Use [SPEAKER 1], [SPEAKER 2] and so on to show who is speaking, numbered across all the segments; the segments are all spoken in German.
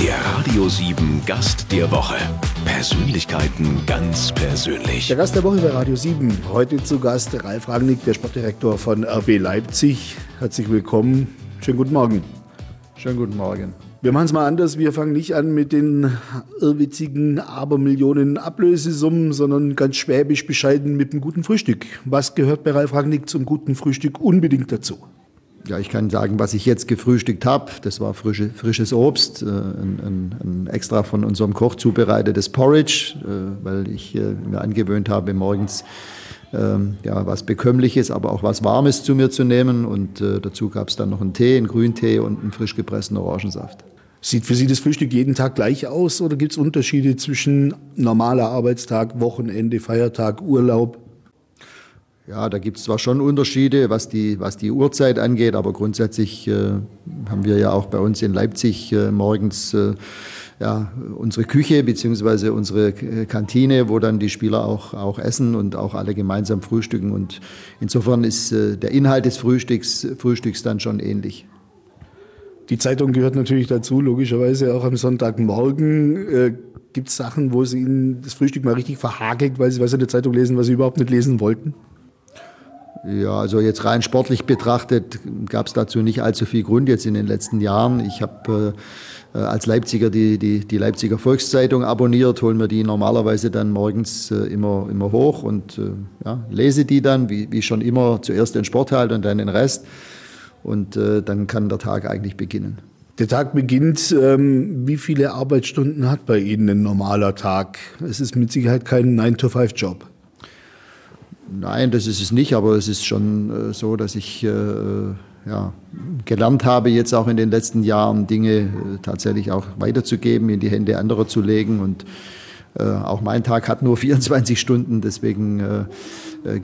[SPEAKER 1] Der Radio 7 Gast der Woche. Persönlichkeiten ganz persönlich.
[SPEAKER 2] Der Gast der Woche bei Radio 7. Heute zu Gast Ralf Rangnick, der Sportdirektor von RB Leipzig. Herzlich willkommen. Schönen guten Morgen.
[SPEAKER 3] Schönen guten Morgen.
[SPEAKER 2] Wir machen es mal anders. Wir fangen nicht an mit den irrwitzigen Abermillionen Ablösesummen, sondern ganz schwäbisch bescheiden mit einem guten Frühstück. Was gehört bei Ralf Rangnick zum guten Frühstück unbedingt dazu?
[SPEAKER 3] Ja, ich kann sagen, was ich jetzt gefrühstückt habe. Das war frische, frisches Obst, äh, ein, ein, ein, extra von unserem Koch zubereitetes Porridge, äh, weil ich äh, mir angewöhnt habe, morgens ähm, ja, was Bekömmliches, aber auch was Warmes zu mir zu nehmen. Und äh, dazu gab es dann noch einen Tee, einen Grüntee und einen frisch gepressten Orangensaft.
[SPEAKER 2] Sieht für Sie das Frühstück jeden Tag gleich aus oder gibt es Unterschiede zwischen normaler Arbeitstag, Wochenende, Feiertag, Urlaub?
[SPEAKER 3] Ja, da gibt es zwar schon Unterschiede, was die, was die Uhrzeit angeht, aber grundsätzlich äh, haben wir ja auch bei uns in Leipzig äh, morgens äh, ja, unsere Küche bzw. unsere Kantine, wo dann die Spieler auch, auch essen und auch alle gemeinsam frühstücken. Und insofern ist äh, der Inhalt des Frühstücks, Frühstücks dann schon ähnlich.
[SPEAKER 2] Die Zeitung gehört natürlich dazu, logischerweise auch am Sonntagmorgen. Äh, Gibt es Sachen, wo Sie Ihnen das Frühstück mal richtig verhagelt, weil Sie was in der Zeitung lesen, was Sie überhaupt nicht lesen wollten?
[SPEAKER 3] Ja, also jetzt rein sportlich betrachtet gab es dazu nicht allzu viel Grund jetzt in den letzten Jahren. Ich habe äh, als Leipziger die, die, die Leipziger Volkszeitung abonniert, hole mir die normalerweise dann morgens äh, immer, immer hoch und äh, ja, lese die dann, wie, wie schon immer, zuerst den Sport halt und dann den Rest. Und äh, dann kann der Tag eigentlich beginnen.
[SPEAKER 2] Der Tag beginnt. Ähm, wie viele Arbeitsstunden hat bei Ihnen ein normaler Tag? Es ist mit Sicherheit kein 9-to-5-Job.
[SPEAKER 3] Nein, das ist es nicht, aber es ist schon äh, so, dass ich äh, ja, gelernt habe, jetzt auch in den letzten Jahren Dinge äh, tatsächlich auch weiterzugeben, in die Hände anderer zu legen. Und auch mein Tag hat nur 24 Stunden, deswegen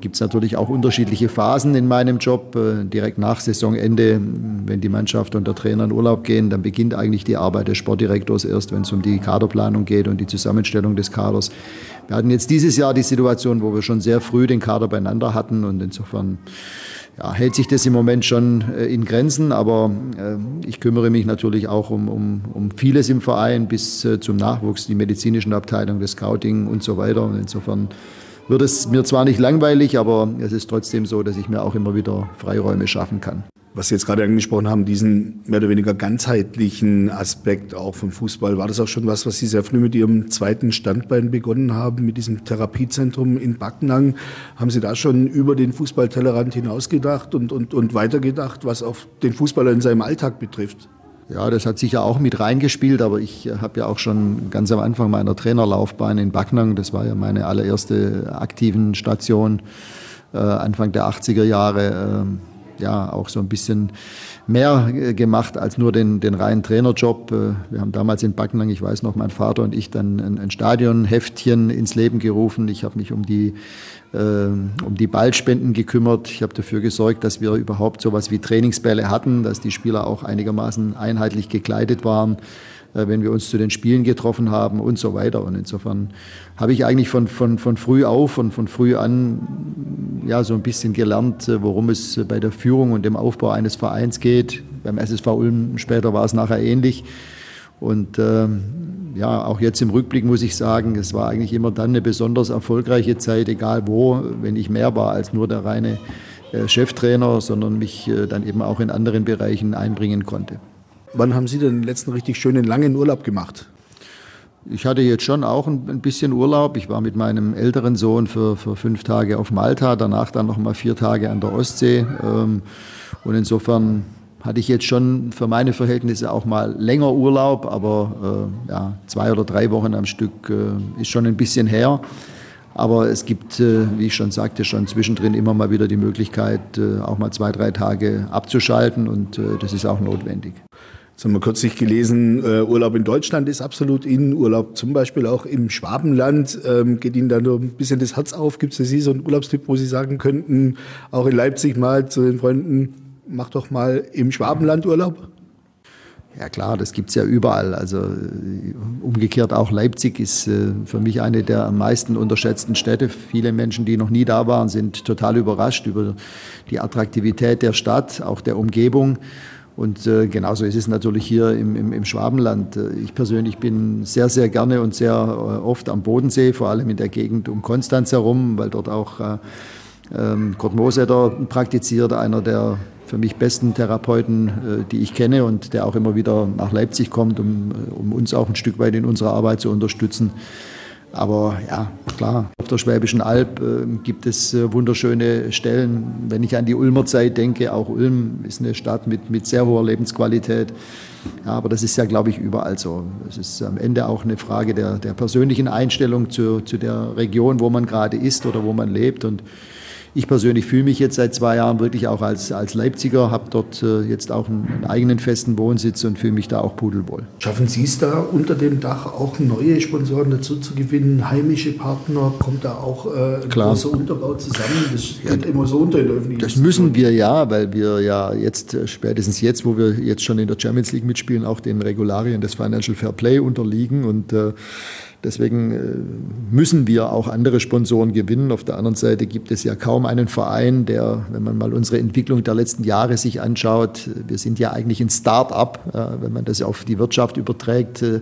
[SPEAKER 3] gibt es natürlich auch unterschiedliche Phasen in meinem Job. Äh, direkt nach Saisonende, wenn die Mannschaft und der Trainer in Urlaub gehen, dann beginnt eigentlich die Arbeit des Sportdirektors erst, wenn es um die Kaderplanung geht und die Zusammenstellung des Kaders. Wir hatten jetzt dieses Jahr die Situation, wo wir schon sehr früh den Kader beieinander hatten und insofern ja, hält sich das im Moment schon äh, in Grenzen, aber ich kümmere mich natürlich auch um, um, um vieles im Verein bis zum Nachwuchs, die medizinischen Abteilung, das Scouting und so weiter. Und insofern wird es mir zwar nicht langweilig, aber es ist trotzdem so, dass ich mir auch immer wieder Freiräume schaffen kann.
[SPEAKER 2] Was Sie jetzt gerade angesprochen haben, diesen mehr oder weniger ganzheitlichen Aspekt auch vom Fußball, war das auch schon was, was Sie sehr früh mit Ihrem zweiten Standbein begonnen haben, mit diesem Therapiezentrum in Backnang? Haben Sie da schon über den Fußballtellerrand hinausgedacht und, und, und weitergedacht, was auch den Fußballer in seinem Alltag betrifft?
[SPEAKER 3] Ja, das hat sicher auch mit reingespielt, aber ich äh, habe ja auch schon ganz am Anfang meiner Trainerlaufbahn in Backnang, das war ja meine allererste aktiven Station, äh, Anfang der 80er Jahre, äh, ja, auch so ein bisschen mehr äh, gemacht als nur den, den reinen Trainerjob. Äh, wir haben damals in Backnang, ich weiß noch, mein Vater und ich dann ein, ein Stadionheftchen ins Leben gerufen. Ich habe mich um die um die Ballspenden gekümmert. Ich habe dafür gesorgt, dass wir überhaupt so etwas wie Trainingsbälle hatten, dass die Spieler auch einigermaßen einheitlich gekleidet waren, äh, wenn wir uns zu den Spielen getroffen haben und so weiter. Und insofern habe ich eigentlich von, von, von früh auf und von früh an ja, so ein bisschen gelernt, äh, worum es bei der Führung und dem Aufbau eines Vereins geht. Beim SSV Ulm später war es nachher ähnlich. Und ähm, ja, auch jetzt im Rückblick muss ich sagen, es war eigentlich immer dann eine besonders erfolgreiche Zeit, egal wo, wenn ich mehr war als nur der reine äh, Cheftrainer, sondern mich äh, dann eben auch in anderen Bereichen einbringen konnte.
[SPEAKER 2] Wann haben Sie denn den letzten richtig schönen langen Urlaub gemacht?
[SPEAKER 3] Ich hatte jetzt schon auch ein, bisschen Urlaub. Ich war mit meinem älteren Sohn für, für fünf Tage auf Malta, danach dann noch mal vier Tage an der Ostsee. Ähm, und insofern hatte ich jetzt schon für meine Verhältnisse auch mal länger Urlaub, aber äh, ja, zwei oder drei Wochen am Stück äh, ist schon ein bisschen her. Aber es gibt, äh, wie ich schon sagte, schon zwischendrin immer mal wieder die Möglichkeit, äh, auch mal zwei, drei Tage abzuschalten und äh, das ist auch notwendig.
[SPEAKER 2] Jetzt haben wir kürzlich gelesen, äh, Urlaub in Deutschland ist absolut in, Urlaub zum Beispiel auch im Schwabenland. Ähm, geht Ihnen da nur ein bisschen das Herz auf? Gibt es für Sie so einen Urlaubstipp, wo Sie sagen könnten, auch in Leipzig mal zu den Freunden, mach doch mal im Schwabenland Urlaub?
[SPEAKER 3] Ja klar, das gibt es ja überall. Also umgekehrt auch Leipzig ist äh, für mich eine der am meisten unterschätzten Städte. Viele Menschen, die noch nie da waren, sind total überrascht über die Attraktivität der Stadt, auch der Umgebung. Und äh, genauso ist es natürlich hier im, im, im, Schwabenland. Ich persönlich bin sehr, sehr gerne und sehr äh, oft am Bodensee, vor allem in der Gegend um Konstanz herum, weil dort auch äh, ähm, Kurt Mosetter praktiziert, einer der für mich besten Therapeuten, äh, die ich kenne und der auch immer wieder nach Leipzig kommt, um, äh, um uns auch ein Stück weit in unserer Arbeit zu unterstützen. Aber ja, klar, auf der Schwäbischen Alb äh, gibt es äh, wunderschöne Stellen. Wenn ich an die Ulmer Zeit denke, auch Ulm ist eine Stadt mit, mit sehr hoher Lebensqualität. Ja, aber das ist ja, glaube ich, überall so. Es ist am Ende auch eine Frage der, der persönlichen Einstellung zu, zu der Region, wo man gerade ist oder wo man lebt. Und ich persönlich fühle mich jetzt seit zwei Jahren wirklich auch als, als Leipziger, habe dort äh, jetzt auch einen, einen, eigenen festen Wohnsitz und fühle mich da auch pudelwohl.
[SPEAKER 2] Schaffen Sie es da unter dem Dach auch neue Sponsoren dazu zu gewinnen, heimische Partner? Kommt da auch äh, ein Klar. großer Unterbau zusammen? Das geht ja, immer so unter in der Öffentlichkeit.
[SPEAKER 3] Das müssen wir ja, weil wir ja jetzt, äh, spätestens jetzt, wo wir jetzt schon in der Champions League mitspielen, auch den Regularien des Financial Fair Play unterliegen und äh, Deswegen äh, müssen wir auch andere Sponsoren gewinnen. Auf der anderen Seite gibt es ja kaum einen Verein, der, wenn man mal unsere Entwicklung der letzten Jahre sich anschaut, wir sind ja eigentlich ein Start-up, äh, wenn man das auf die Wirtschaft überträgt. Äh,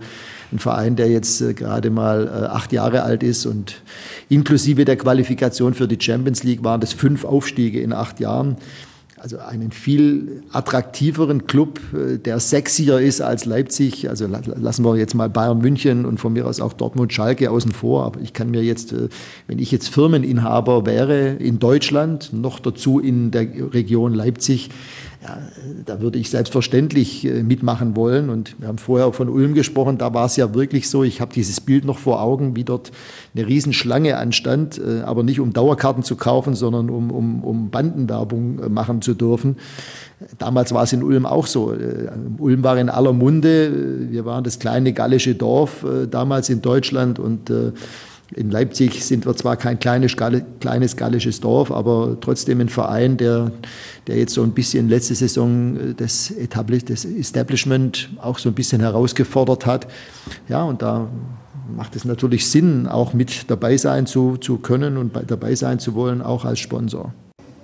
[SPEAKER 3] ein Verein, der jetzt gerade mal acht Jahre alt ist und inklusive der Qualifikation für die Champions League waren das fünf Aufstiege in acht Jahren also einen viel attraktiveren Club, äh, der sexier ist als Leipzig. Also lassen wir jetzt mal Bayern München und von mir aus auch Dortmund Schalke außen vor. Aber ich kann mir jetzt, äh, wenn ich jetzt Firmeninhaber wäre in Deutschland, noch dazu in der Region Leipzig, ja, da würde ich selbstverständlich äh, mitmachen wollen. Und wir haben vorher von Ulm gesprochen, da war es ja wirklich so, ich habe dieses Bild noch vor Augen, wie dort eine Riesenschlange anstand, äh, aber nicht um Dauerkarten zu kaufen, sondern um, um, um Bandenwerbung äh, machen zu dürfen. Damals war es in Ulm auch so. Ulm war in aller Munde. Wir waren das kleine gallische Dorf damals in Deutschland und in Leipzig sind wir zwar kein kleines, kleines gallisches Dorf, aber trotzdem ein Verein, der, der jetzt so ein bisschen letzte Saison äh, das, das Establishment auch so ein bisschen herausgefordert hat. Ja, und da macht es natürlich Sinn, auch mit dabei sein zu, zu können und dabei sein zu wollen, auch als Sponsor.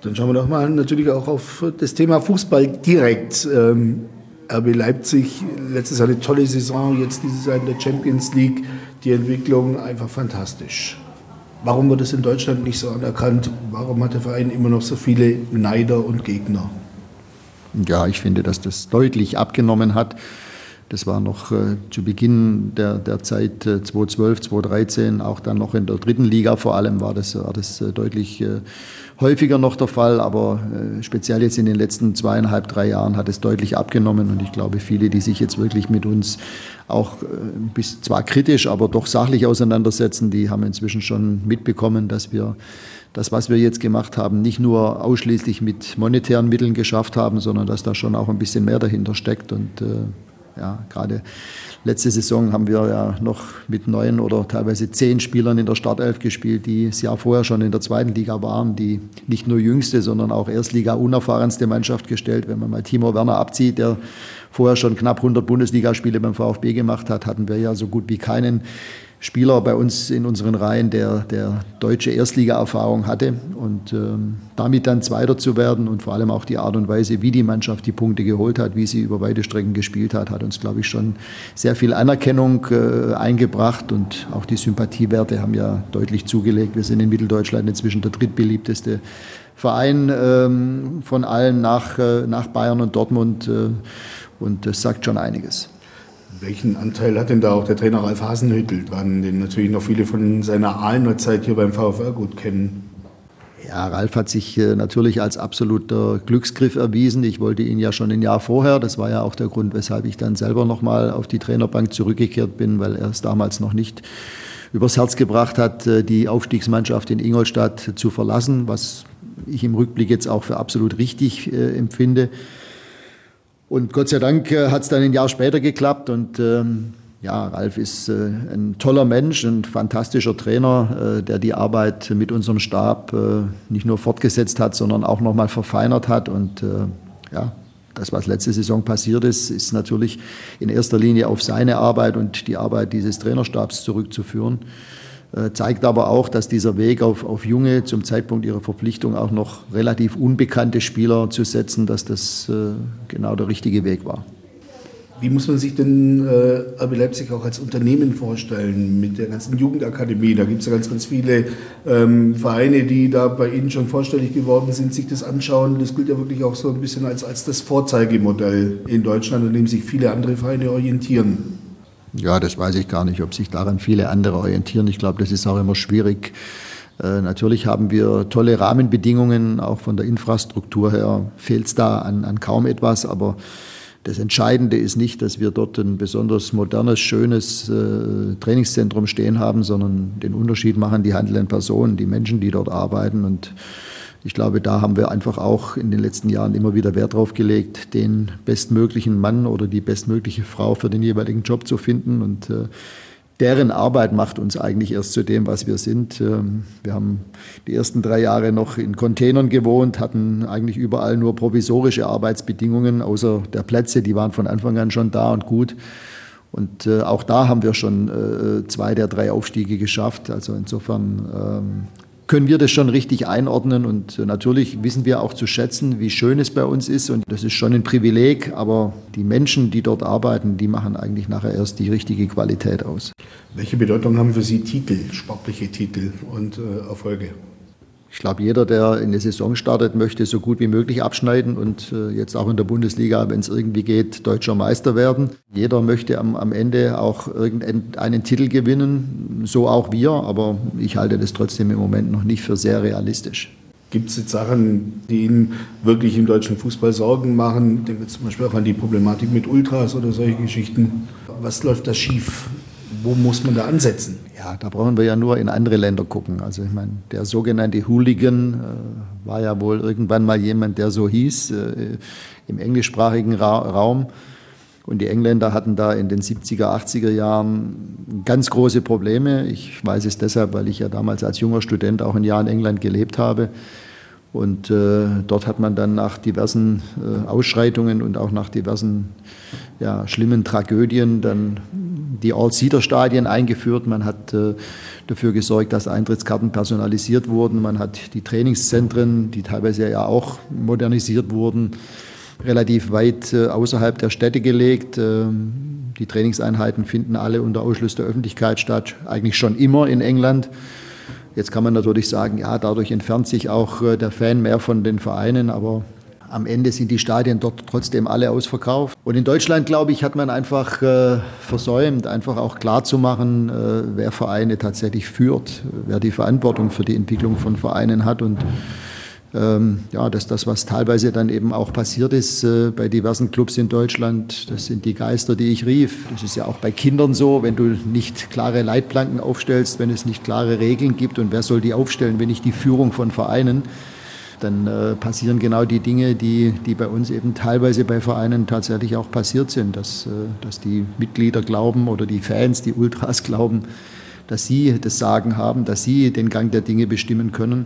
[SPEAKER 2] Dann schauen wir doch mal natürlich auch auf das Thema Fußball direkt. Ähm, RB Leipzig, letztes Jahr eine tolle Saison, jetzt dieses Jahr in der Champions League die Entwicklung einfach fantastisch. Warum wird es in Deutschland nicht so anerkannt? Warum hat der Verein immer noch so viele Neider und Gegner?
[SPEAKER 3] Ja, ich finde, dass das deutlich abgenommen hat. Das war noch äh, zu Beginn der, der Zeit äh, 2012, 2013, auch dann noch in der dritten Liga vor allem war das, war das äh, deutlich äh, häufiger noch der Fall, aber äh, speziell jetzt in den letzten zweieinhalb, drei Jahren hat es deutlich abgenommen. Und ich glaube, viele, die sich jetzt wirklich mit uns auch äh, bis zwar kritisch, aber doch sachlich auseinandersetzen, die haben inzwischen schon mitbekommen, dass wir das, was wir jetzt gemacht haben, nicht nur ausschließlich mit monetären Mitteln geschafft haben, sondern dass da schon auch ein bisschen mehr dahinter steckt. Und ja, gerade letzte Saison haben wir ja noch mit neun oder teilweise zehn Spielern in der Startelf gespielt, die das Jahr vorher schon in der zweiten Liga waren, die nicht nur jüngste, sondern auch Erstliga unerfahrenste Mannschaft gestellt. Wenn man mal Timo Werner abzieht, der vorher schon knapp 100 Bundesligaspiele beim VfB gemacht hat, hatten wir ja so gut wie keinen Spieler bei uns in unseren Reihen, der, der deutsche Erstliga-Erfahrung hatte. Und ähm, damit dann Zweiter zu werden und vor allem auch die Art und Weise, wie die Mannschaft die Punkte geholt hat, wie sie über weite Strecken gespielt hat, hat uns, glaube ich, schon sehr viel Anerkennung äh, eingebracht. Und auch die Sympathiewerte haben ja deutlich zugelegt. Wir sind in Mitteldeutschland inzwischen der drittbeliebteste Verein ähm, von allen nach, äh, nach Bayern und Dortmund. Äh, und das sagt schon einiges.
[SPEAKER 2] Welchen Anteil hat denn da auch der Trainer Ralf Hasenhüttl dran, den natürlich noch viele von seiner Ahlener Zeit hier beim VfR gut kennen?
[SPEAKER 3] Ja, Ralf hat sich natürlich als absoluter Glücksgriff erwiesen. Ich wollte ihn ja schon ein Jahr vorher. Das war ja auch der Grund, weshalb ich dann selber nochmal auf die Trainerbank zurückgekehrt bin, weil er es damals noch nicht übers Herz gebracht hat, äh, die Aufstiegsmannschaft in Ingolstadt zu verlassen, was ich im Rückblick jetzt auch für absolut richtig äh, empfinde. Und Gott sei Dank äh, hat es dann ein Jahr später geklappt und ähm, ja, Ralf ist äh, ein toller Mensch, ein fantastischer Trainer, äh, der die Arbeit mit unserem Stab äh, nicht nur fortgesetzt hat, sondern auch nochmal verfeinert hat. Und äh, ja, das, was letzte Saison passiert ist, ist natürlich in erster Linie auf seine Arbeit und die Arbeit dieses Trainerstabs zurückzuführen. Äh, zeigt aber auch, dass dieser Weg auf, auf junge, zum Zeitpunkt ihrer Verpflichtung auch noch relativ unbekannte Spieler zu setzen, dass das äh, genau der richtige Weg war.
[SPEAKER 2] Wie muss man sich denn äh, RB Leipzig auch als Unternehmen vorstellen mit der ganzen Jugendakademie? Da gibt es ja ganz, ganz viele ähm, Vereine, die da bei Ihnen schon vorstellig geworden sind, sich das anschauen. Das gilt ja wirklich auch so ein bisschen als, als das Vorzeigemodell in Deutschland, an dem sich viele andere Vereine orientieren.
[SPEAKER 3] Ja, das weiß ich gar nicht, ob sich daran viele andere orientieren. Ich glaube, das ist auch immer schwierig. Äh, natürlich haben wir tolle Rahmenbedingungen, auch von der Infrastruktur her fehlt es da an, an kaum etwas, aber das Entscheidende ist nicht, dass wir dort ein besonders modernes, schönes äh, Trainingszentrum stehen haben, sondern den Unterschied machen die handelnden Personen, die Menschen, die dort arbeiten. Und ich glaube, da haben wir einfach auch in den letzten Jahren immer wieder Wert drauf gelegt, den bestmöglichen Mann oder die bestmögliche Frau für den jeweiligen Job zu finden. Und äh, deren Arbeit macht uns eigentlich erst zu dem, was wir sind. Ähm, wir haben die ersten drei Jahre noch in Containern gewohnt, hatten eigentlich überall nur provisorische Arbeitsbedingungen, außer der Plätze, die waren von Anfang an schon da und gut. Und äh, auch da haben wir schon äh, zwei der drei Aufstiege geschafft. Also insofern ähm, können wir das schon richtig einordnen und natürlich wissen wir auch zu schätzen, wie schön es bei uns ist und das ist schon ein Privileg, aber die Menschen, die dort arbeiten, die machen eigentlich nachher erst die richtige Qualität aus.
[SPEAKER 2] Welche Bedeutung haben für Sie Titel, sportliche Titel und äh, Erfolge?
[SPEAKER 3] Ich glaube, jeder, der in die Saison startet, möchte so gut wie möglich abschneiden und äh, jetzt auch in der Bundesliga, wenn es irgendwie geht, deutscher Meister werden. Jeder möchte am, am Ende auch irgendeinen Titel gewinnen, so auch wir, aber ich halte das trotzdem im Moment noch nicht für sehr realistisch.
[SPEAKER 2] Gibt es jetzt Sachen, die Ihnen wirklich im deutschen Fußball Sorgen machen? Ich denke zum Beispiel auch an die Problematik mit Ultras oder solche Geschichten. Was läuft da schief? Wo muss man da ansetzen?
[SPEAKER 3] Ja, da brauchen wir ja nur in andere Länder gucken. Also ich meine, der sogenannte Hooligan äh, war ja wohl irgendwann mal jemand, der so hieß äh, im englischsprachigen Ra Raum. Und die Engländer hatten da in den 70er, 80er Jahren ganz große Probleme. Ich weiß es deshalb, weil ich ja damals als junger Student auch ein Jahr in England gelebt habe. Und äh, dort hat man dann nach diversen äh, Ausschreitungen und auch nach diversen ja, schlimmen Tragödien dann die All-Seater-Stadien eingeführt. Man hat äh, dafür gesorgt, dass Eintrittskarten personalisiert wurden. Man hat die Trainingszentren, die teilweise ja auch modernisiert wurden, relativ weit äh, außerhalb der Städte gelegt. Ähm, die Trainingseinheiten finden alle unter Ausschluss der Öffentlichkeit statt, eigentlich schon immer in England. Jetzt kann man natürlich sagen, ja, dadurch entfernt sich auch äh, der Fan mehr von den Vereinen, aber am Ende sind die Stadien dort trotzdem alle ausverkauft. Und in Deutschland, glaube ich, hat man einfach äh, versäumt, einfach auch klarzumachen, äh, wer Vereine tatsächlich führt, wer die Verantwortung für die Entwicklung von Vereinen hat und ja, dass das, was teilweise dann eben auch passiert ist äh, bei diversen Clubs in Deutschland, das sind die Geister, die ich rief. Das ist ja auch bei Kindern so, wenn du nicht klare Leitplanken aufstellst, wenn es nicht klare Regeln gibt und wer soll die aufstellen, wenn nicht die Führung von Vereinen, dann äh, passieren genau die Dinge, die, die bei uns eben teilweise bei Vereinen tatsächlich auch passiert sind, dass, äh, dass die Mitglieder glauben oder die Fans, die Ultras glauben, dass sie das Sagen haben, dass sie den Gang der Dinge bestimmen können.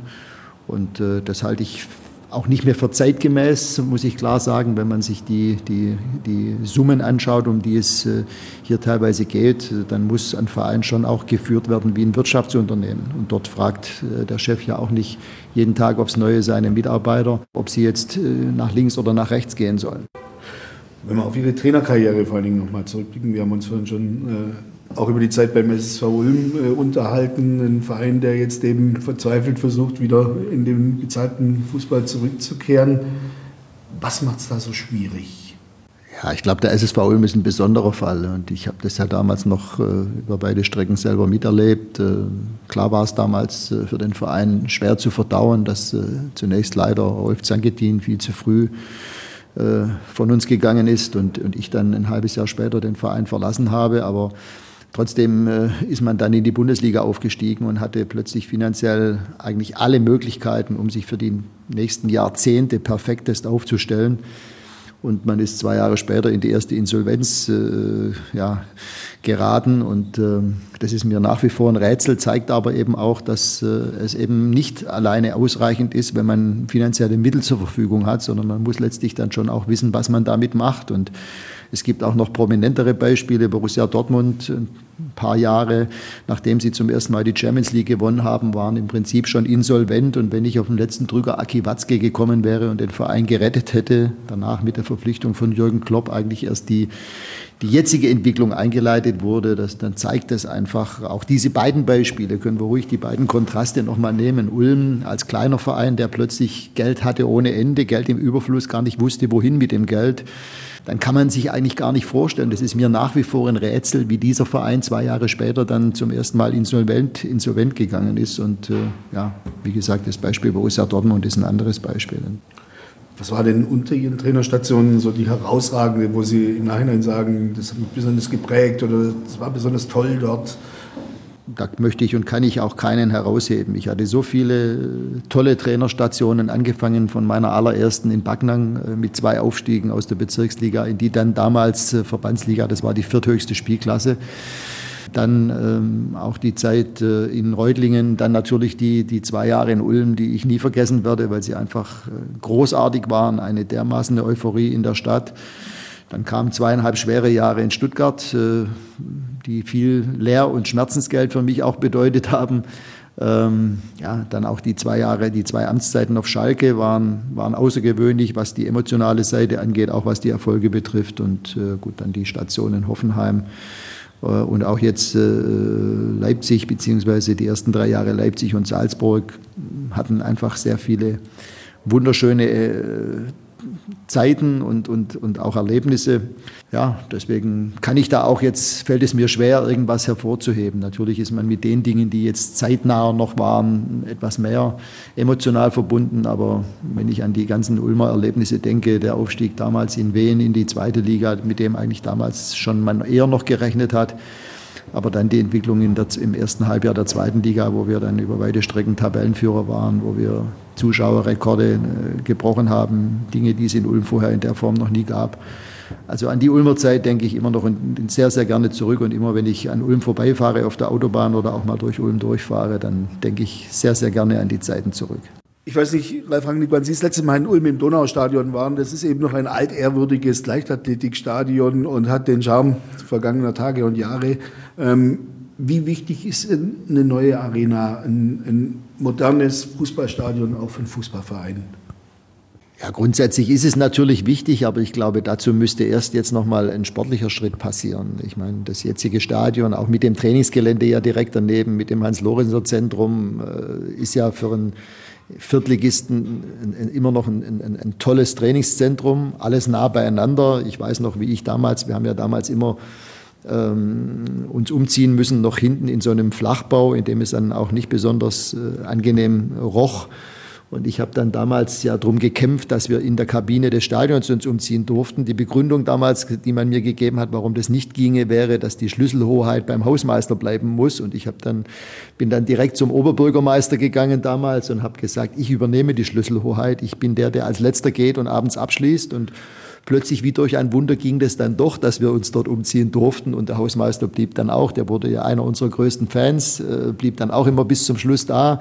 [SPEAKER 3] Und äh, das halte ich auch nicht mehr für zeitgemäß, muss ich klar sagen, wenn man sich die, die, die Summen anschaut, um die es äh, hier teilweise geht, dann muss ein Verein schon auch geführt werden wie ein Wirtschaftsunternehmen. Und dort fragt äh, der Chef ja auch nicht jeden Tag aufs Neue seine Mitarbeiter, ob sie jetzt äh, nach links oder nach rechts gehen sollen.
[SPEAKER 2] Wenn wir auf Ihre Trainerkarriere vor allen Dingen nochmal zurückblicken, wir haben uns vorhin schon auch über die Zeit beim SSV Ulm äh, unterhalten. Ein Verein, der jetzt eben verzweifelt versucht, wieder in den bezahlten Fußball zurückzukehren. Was macht es da so schwierig?
[SPEAKER 3] Ja, ich glaube, der SSV Ulm ist ein besonderer Fall und ich habe das ja damals noch äh, über beide Strecken selber miterlebt. Äh, klar war es damals äh, für den Verein schwer zu verdauen, dass äh, zunächst leider Rolf Zanketin viel zu früh äh, von uns gegangen ist und, und ich dann ein halbes Jahr später den Verein verlassen habe. Aber Trotzdem äh, ist man dann in die Bundesliga aufgestiegen und hatte plötzlich finanziell eigentlich alle Möglichkeiten, um sich für die nächsten Jahrzehnte perfektest aufzustellen. Und man ist zwei Jahre später in die erste Insolvenz äh, ja, geraten. Und äh, das ist mir nach wie vor ein Rätsel, zeigt aber eben auch, dass äh, es eben nicht alleine ausreichend ist, wenn man finanzielle Mittel zur Verfügung hat, sondern man muss letztlich dann schon auch wissen, was man damit macht. Und Es gibt auch noch prominentere Beispiele. Borussia Dortmund, ein paar Jahre nachdem sie zum ersten Mal die Champions League gewonnen haben, waren im Prinzip schon insolvent. Und wenn ich auf den letzten Drücker Aki Watzke gekommen wäre und den Verein gerettet hätte, danach mit der Verpflichtung von Jürgen Klopp eigentlich erst die, die jetzige Entwicklung eingeleitet wurde, das, dann zeigt das einfach, auch diese beiden Beispiele, können wir ruhig die beiden Kontraste nochmal nehmen. Ulm als kleiner Verein, der plötzlich Geld hatte ohne Ende, Geld im Überfluss, gar nicht wusste, wohin mit dem Geld dann kann man sich eigentlich gar nicht vorstellen. Das ist mir nach wie vor ein Rätsel, wie dieser Verein zwei Jahre später dann zum ersten Mal insolvent, insolvent gegangen ist. Und äh, ja, wie gesagt, das Beispiel Borussia Dortmund ist ein anderes Beispiel.
[SPEAKER 2] Was war denn unter Ihren Trainerstationen so die herausragende, wo Sie im Nachhinein sagen, das hat mich besonders geprägt oder das war besonders toll dort?
[SPEAKER 3] da möchte ich und kann ich auch keinen herausheben. Ich hatte so viele tolle Trainerstationen, angefangen von meiner allerersten in Backnang äh, mit zwei Aufstiegen aus der Bezirksliga in die dann damals äh, Verbandsliga, das war die vierthöchste Spielklasse. Dann ähm, auch die Zeit äh, in Reutlingen, dann natürlich die, die zwei Jahre in Ulm, die ich nie vergessen werde, weil sie einfach äh, großartig waren, eine dermaßen Euphorie in der Stadt. Dann kamen zweieinhalb schwere Jahre in Stuttgart, äh, die viel Lehr- und Schmerzensgeld für mich auch bedeutet haben. Ähm, ja, dann auch die zwei Jahre, die zwei Amtszeiten auf Schalke waren, waren außergewöhnlich, was die emotionale Seite angeht, auch was die Erfolge betrifft. Und äh, gut, dann die Station in Hoffenheim und auch jetzt äh, Leipzig, beziehungsweise die ersten drei Jahre Leipzig und Salzburg hatten einfach sehr viele wunderschöne äh, Zeiten und, und, und auch Erlebnisse. Ja, deswegen kann ich da auch jetzt, fällt es mir schwer, irgendwas hervorzuheben. Natürlich ist man mit den Dingen, die jetzt zeitnah noch waren, etwas mehr emotional verbunden. Aber wenn ich an die ganzen Ulmer Erlebnisse denke, der Aufstieg damals in Wien in die zweite Liga, mit dem eigentlich damals schon man eher noch gerechnet hat, aber dann die Entwicklung der, im ersten Halbjahr der zweiten Liga, wo wir dann über weite Strecken Tabellenführer waren, wo wir Zuschauerrekorde äh, gebrochen haben, Dinge, die es in Ulm vorher in der Form noch nie gab. Also an die Ulmer Zeit denke ich immer noch sehr, sehr gerne zurück und immer wenn ich an Ulm vorbeifahre auf der Autobahn oder auch mal durch Ulm durchfahre, dann denke ich sehr, sehr gerne an die Zeiten zurück.
[SPEAKER 2] Ich weiß nicht, Ralf Rangnick, wann Sie das letzte Mal in Ulm im Donaustadion waren. Das ist eben noch ein altehrwürdiges Leichtathletikstadion und hat den Charme vergangener Tage und Jahre. Ähm, wie wichtig ist eine neue Arena, ein, ein modernes Fußballstadion auch für einen Fußballverein?
[SPEAKER 3] Ja, grundsätzlich ist es natürlich wichtig, aber ich glaube, dazu müsste erst jetzt nochmal ein sportlicher Schritt passieren. Ich meine, das jetzige Stadion, auch mit dem Trainingsgelände ja direkt daneben, mit dem Hans-Lorenzer-Zentrum, äh, ist ja für einen Viertligisten immer noch ein, ein, ein, tolles Trainingszentrum, alles nah beieinander. Ich weiß noch, wie ich damals, wir haben ja damals immer uns umziehen müssen, noch hinten in so einem Flachbau, in dem es dann auch nicht besonders äh, angenehm roch. Und ich habe dann damals ja darum gekämpft, dass wir in der Kabine des Stadions uns umziehen durften. Die Begründung damals, die man mir gegeben hat, warum das nicht ginge, wäre, dass die Schlüsselhoheit beim Hausmeister bleiben muss. Und ich habe dann bin dann direkt zum Oberbürgermeister gegangen damals und habe gesagt, ich übernehme die Schlüsselhoheit. Ich bin der, der als letzter geht und abends abschließt und plötzlich wie durch ein Wunder ging das dann doch, dass wir uns dort umziehen durften und der Hausmeister blieb dann auch, der wurde ja einer unserer größten Fans, äh, blieb dann auch immer bis zum Schluss da.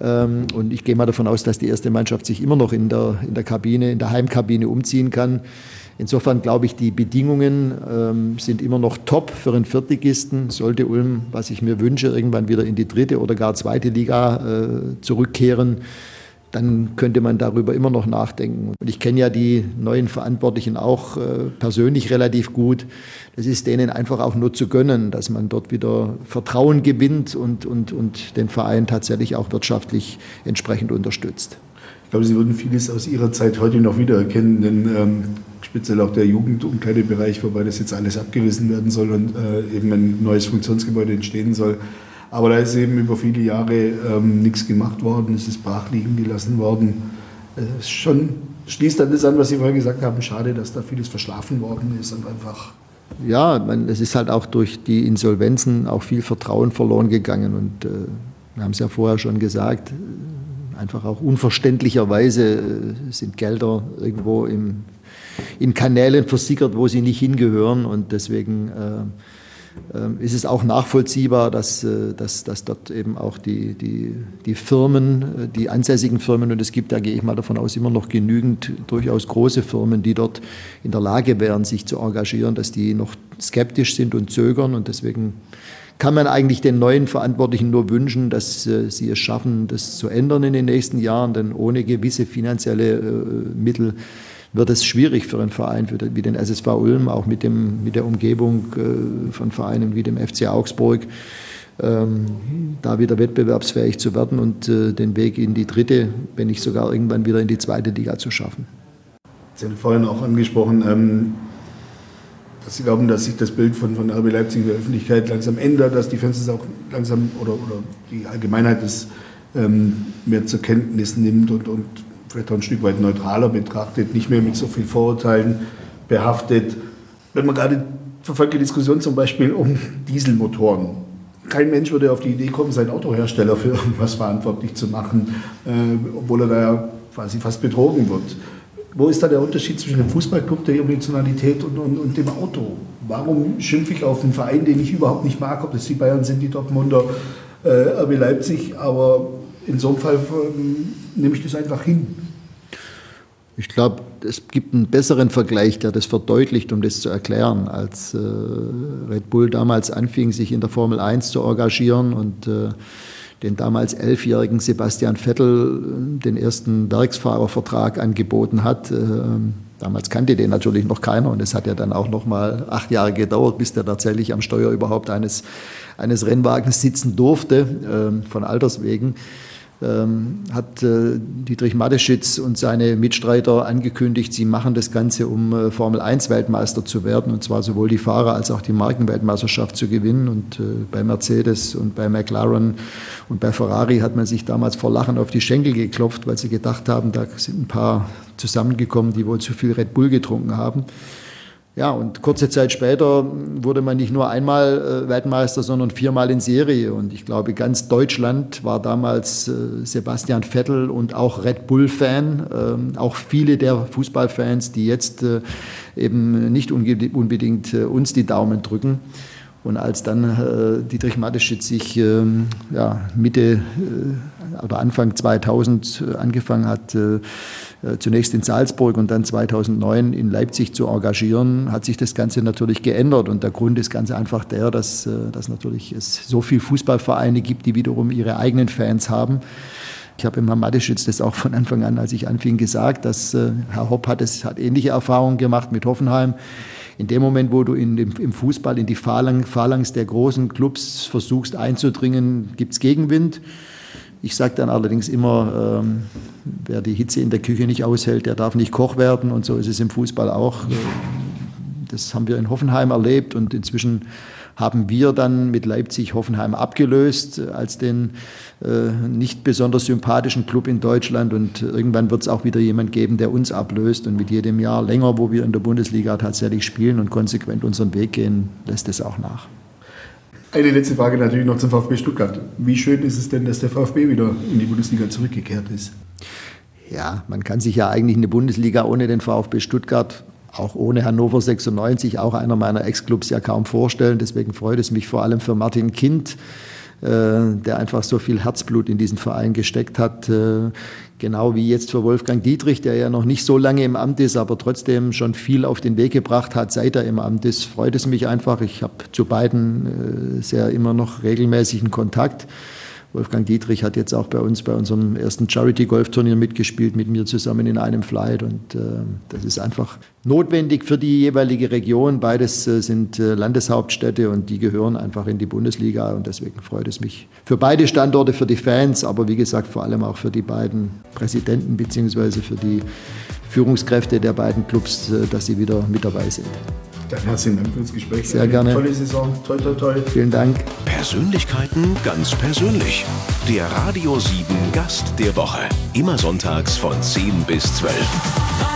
[SPEAKER 3] Ähm, und ich gehe mal davon aus, dass die erste Mannschaft sich immer noch in der, in der Kabine, in der Heimkabine umziehen kann. Insofern glaube ich, die Bedingungen ähm, sind immer noch top für einen Viertligisten. Sollte Ulm, was ich mir wünsche, irgendwann wieder in die dritte oder gar zweite Liga äh, zurückkehren, dann könnte man darüber immer noch nachdenken. Und ich kenne ja die neuen Verantwortlichen auch äh, persönlich relativ gut. Es ist denen einfach auch nur zu gönnen, dass man dort wieder Vertrauen gewinnt und, und, und den Verein tatsächlich auch wirtschaftlich entsprechend unterstützt.
[SPEAKER 2] Ich glaube, Sie würden vieles aus Ihrer Zeit heute noch wiedererkennen, denn ähm, speziell auch der Jugendumkleidebereich, wobei das jetzt alles abgerissen werden soll und äh, eben ein neues Funktionsgebäude entstehen soll, aber da ist eben über viele Jahre ähm, nichts gemacht worden, es ist brach liegen gelassen worden. Es schon, schließt dann das an, was Sie vorher gesagt haben, schade, dass da vieles verschlafen worden ist und einfach.
[SPEAKER 3] Ja, es ist halt auch durch die Insolvenzen auch viel Vertrauen verloren gegangen und äh, wir haben es ja vorher schon gesagt, einfach auch unverständlicherweise äh, sind Gelder irgendwo im, in Kanälen versickert, wo sie nicht hingehören und deswegen äh, ist es auch nachvollziehbar, dass, äh, dass, dass dort eben auch die, die, die Firmen, äh, die ansässigen Firmen, und es gibt, da gehe ich mal davon aus, immer noch genügend durchaus große Firmen, die dort in der Lage wären, sich zu engagieren, dass die noch skeptisch sind und zögern. Und deswegen kann man eigentlich den neuen Verantwortlichen nur wünschen, dass äh, sie es schaffen, das zu ändern in den nächsten Jahren, denn ohne gewisse finanzielle Mittel wird es schwierig für einen Verein wie den SSV Ulm, auch mit, dem, mit der Umgebung äh, von Vereinen wie dem FC Augsburg, ähm, da wieder wettbewerbsfähig zu werden und äh, den Weg in die dritte, wenn nicht sogar irgendwann wieder in die zweite Liga zu schaffen.
[SPEAKER 2] Sie haben vorhin auch angesprochen, ähm, dass Sie glauben, dass sich das Bild von, von RB Leipzig in der Öffentlichkeit langsam ändert, dass die Fans es auch langsam oder, oder die Allgemeinheit es ähm, mehr zur Kenntnis nimmt und, und vielleicht auch ein Stück weit neutraler betrachtet, nicht mehr mit so viel Vorurteilen behaftet. Wenn man gerade verfolgt die Diskussion zum Beispiel um Dieselmotoren. Kein Mensch würde auf die Idee kommen, seinen Autohersteller für irgendwas verantwortlich zu machen, äh, obwohl er da ja quasi fast betrogen wird. Wo ist da der Unterschied zwischen dem Fußballclub, der Emotionalität und, und, und, dem Auto? Warum schimpfe ich auf einen Verein, den ich überhaupt nicht mag, ob das die Bayern sind, die Dortmunder, äh, RB Leipzig, aber in so einem Fall ähm, nehme ich das einfach hin.
[SPEAKER 3] Ich glaube, es gibt einen besseren Vergleich, der das verdeutlicht, um das zu erklären, als äh, Red Bull damals anfing, sich in der Formel 1 zu engagieren und äh, den damals elfjährigen Sebastian Vettel äh, den ersten Werksfahrervertrag angeboten hat. Äh, damals kannte den natürlich noch keiner und es hat ja dann auch noch mal acht Jahre gedauert, bis der tatsächlich am Steuer überhaupt eines, eines Rennwagens sitzen durfte, äh, von Alters wegen hat äh, Dietrich Mateschitz und seine Mitstreiter angekündigt, sie machen das Ganze, um äh, Formel 1 Weltmeister zu werden, und zwar sowohl die Fahrer als auch die Markenweltmeisterschaft zu gewinnen. Und äh, bei Mercedes und bei McLaren und bei Ferrari hat man sich damals vor Lachen auf die Schenkel geklopft, weil sie gedacht haben, da sind ein paar zusammengekommen, die wohl zu viel Red Bull getrunken haben. Ja, und kurze Zeit später wurde man nicht nur einmal äh, Weltmeister, sondern viermal in Serie. Und ich glaube, ganz Deutschland war damals äh, Sebastian Vettel und auch Red Bull-Fan. Ähm, auch viele der Fußballfans, die jetzt äh, eben nicht unbedingt uns die Daumen drücken. Und als dann Dietrich Mateschitz sich ähm, ja, Mitte oder Anfang 2000 äh, angefangen hat, zunächst in Salzburg und dann 2009 in Leipzig zu engagieren, hat sich das Ganze natürlich geändert. Und der Grund ist ganz einfach der, dass, äh, dass natürlich es so viele Fußballvereine gibt, die wiederum ihre eigenen Fans haben. Ich habe Herrn Mateschitz das auch von Anfang an, als ich anfing, gesagt, dass Herr Hopp hat, es, hat ähnliche Erfahrungen gemacht mit Hoffenheim in dem Moment, wo du in im Fußball in die Phalanx der großen Clubs versuchst einzudringen, gibt es Gegenwind. Ich sage dann allerdings immer, ähm, wer die Hitze in der Küche nicht aushält, der darf nicht Koch werden. Und so ist es im Fußball auch. Das haben wir in Hoffenheim erlebt und inzwischen haben wir dann mit Leipzig Hoffenheim abgelöst als den äh, nicht besonders sympathischen Club in Deutschland. Und irgendwann wird es auch wieder jemand geben, der uns ablöst. Und mit jedem Jahr länger, wo wir in der Bundesliga tatsächlich spielen und konsequent unseren Weg gehen, lässt es auch nach.
[SPEAKER 2] Eine letzte Frage natürlich noch zum VfB Stuttgart. Wie schön ist es denn, dass der VfB wieder in die Bundesliga zurückgekehrt ist?
[SPEAKER 3] Ja, man kann sich ja eigentlich eine Bundesliga ohne den VfB Stuttgart auch ohne Hannover 96, auch einer meiner Ex-Clubs, ja kaum vorstellen. Deswegen freut es mich vor allem für Martin Kind, der einfach so viel Herzblut in diesen Verein gesteckt hat. Äh, genau wie jetzt für Wolfgang Dietrich, der ja noch nicht so lange im Amt ist, aber trotzdem schon viel auf den Weg gebracht hat, seit er im Amt ist. Freut es mich einfach. Ich habe zu beiden äh, sehr immer noch regelmäßigen Kontakt. Wolfgang Dietrich hat jetzt auch bei uns bei unserem ersten Charity-Golf-Turnier mitgespielt, mit mir zusammen in einem Flight. Und äh, das ist einfach notwendig für die jeweilige Region. Beides äh, sind äh, Landeshauptstädte und die gehören einfach in die Bundesliga. Und deswegen freut es mich für beide Standorte, für die Fans, aber wie gesagt vor allem auch für die beiden Präsidenten bzw. für die Führungskräfte der beiden Clubs, äh, dass sie wieder mit dabei sind.
[SPEAKER 2] Dann herzlichen Dank für das Gespräch.
[SPEAKER 3] Sehr gerne.
[SPEAKER 2] Tolle Saison. Toi, toi, toi.
[SPEAKER 3] Vielen Dank.
[SPEAKER 1] Persönlichkeiten ganz persönlich. Der Radio 7 Gast der Woche. Immer sonntags von 10 bis 12.